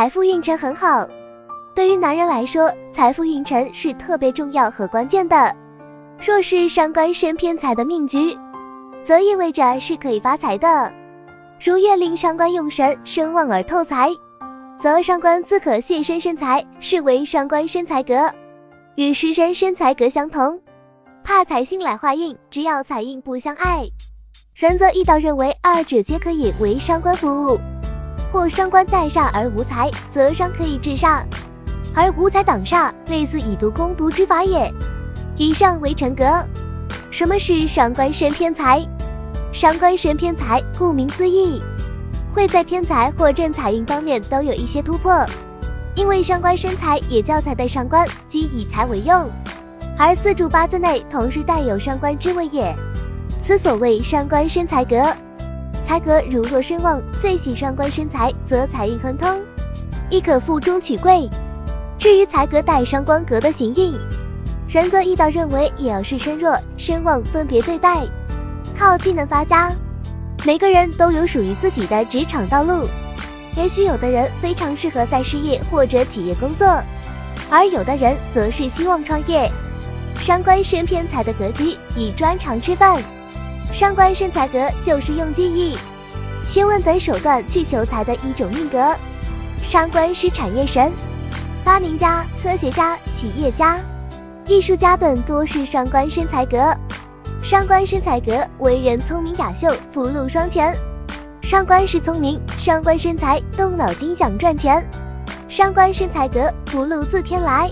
财富运程很好。对于男人来说，财富运程是特别重要和关键的。若是上官生偏财的命局，则意味着是可以发财的。如月令伤官用神生旺而透财，则上官自可现身生财，是为上官身财格，与食神身财格相同。怕财星来化印，只要财印不相碍，人则易道认为二者皆可以为上官服务。或伤官在煞而无财，则伤可以制煞，而无财挡煞，类似以毒攻毒之法也。以上为成格。什么是伤官生偏财？伤官生偏财，顾名思义，会在偏财或正财运方面都有一些突破。因为伤官生财也叫财的上官，即以财为用，而四柱八字内同时带有伤官之位也。此所谓伤官生财格。财格如若身旺，最喜伤官生财，则财运亨通，亦可富中取贵。至于财格带伤官格的行运，人则易道认为也要视身弱、身旺分别对待，靠技能发家。每个人都有属于自己的职场道路，也许有的人非常适合在事业或者企业工作，而有的人则是希望创业。伤官生偏财的格局，以专长吃饭。伤官生财格就是用技艺、学问等手段去求财的一种命格。伤官是产业神，发明家、科学家、企业家、艺术家等多是伤官身财格。伤官身财格为人聪明雅秀，福禄双全。伤官是聪明，伤官身财，动脑筋想赚钱。伤官身财格，福禄自天来。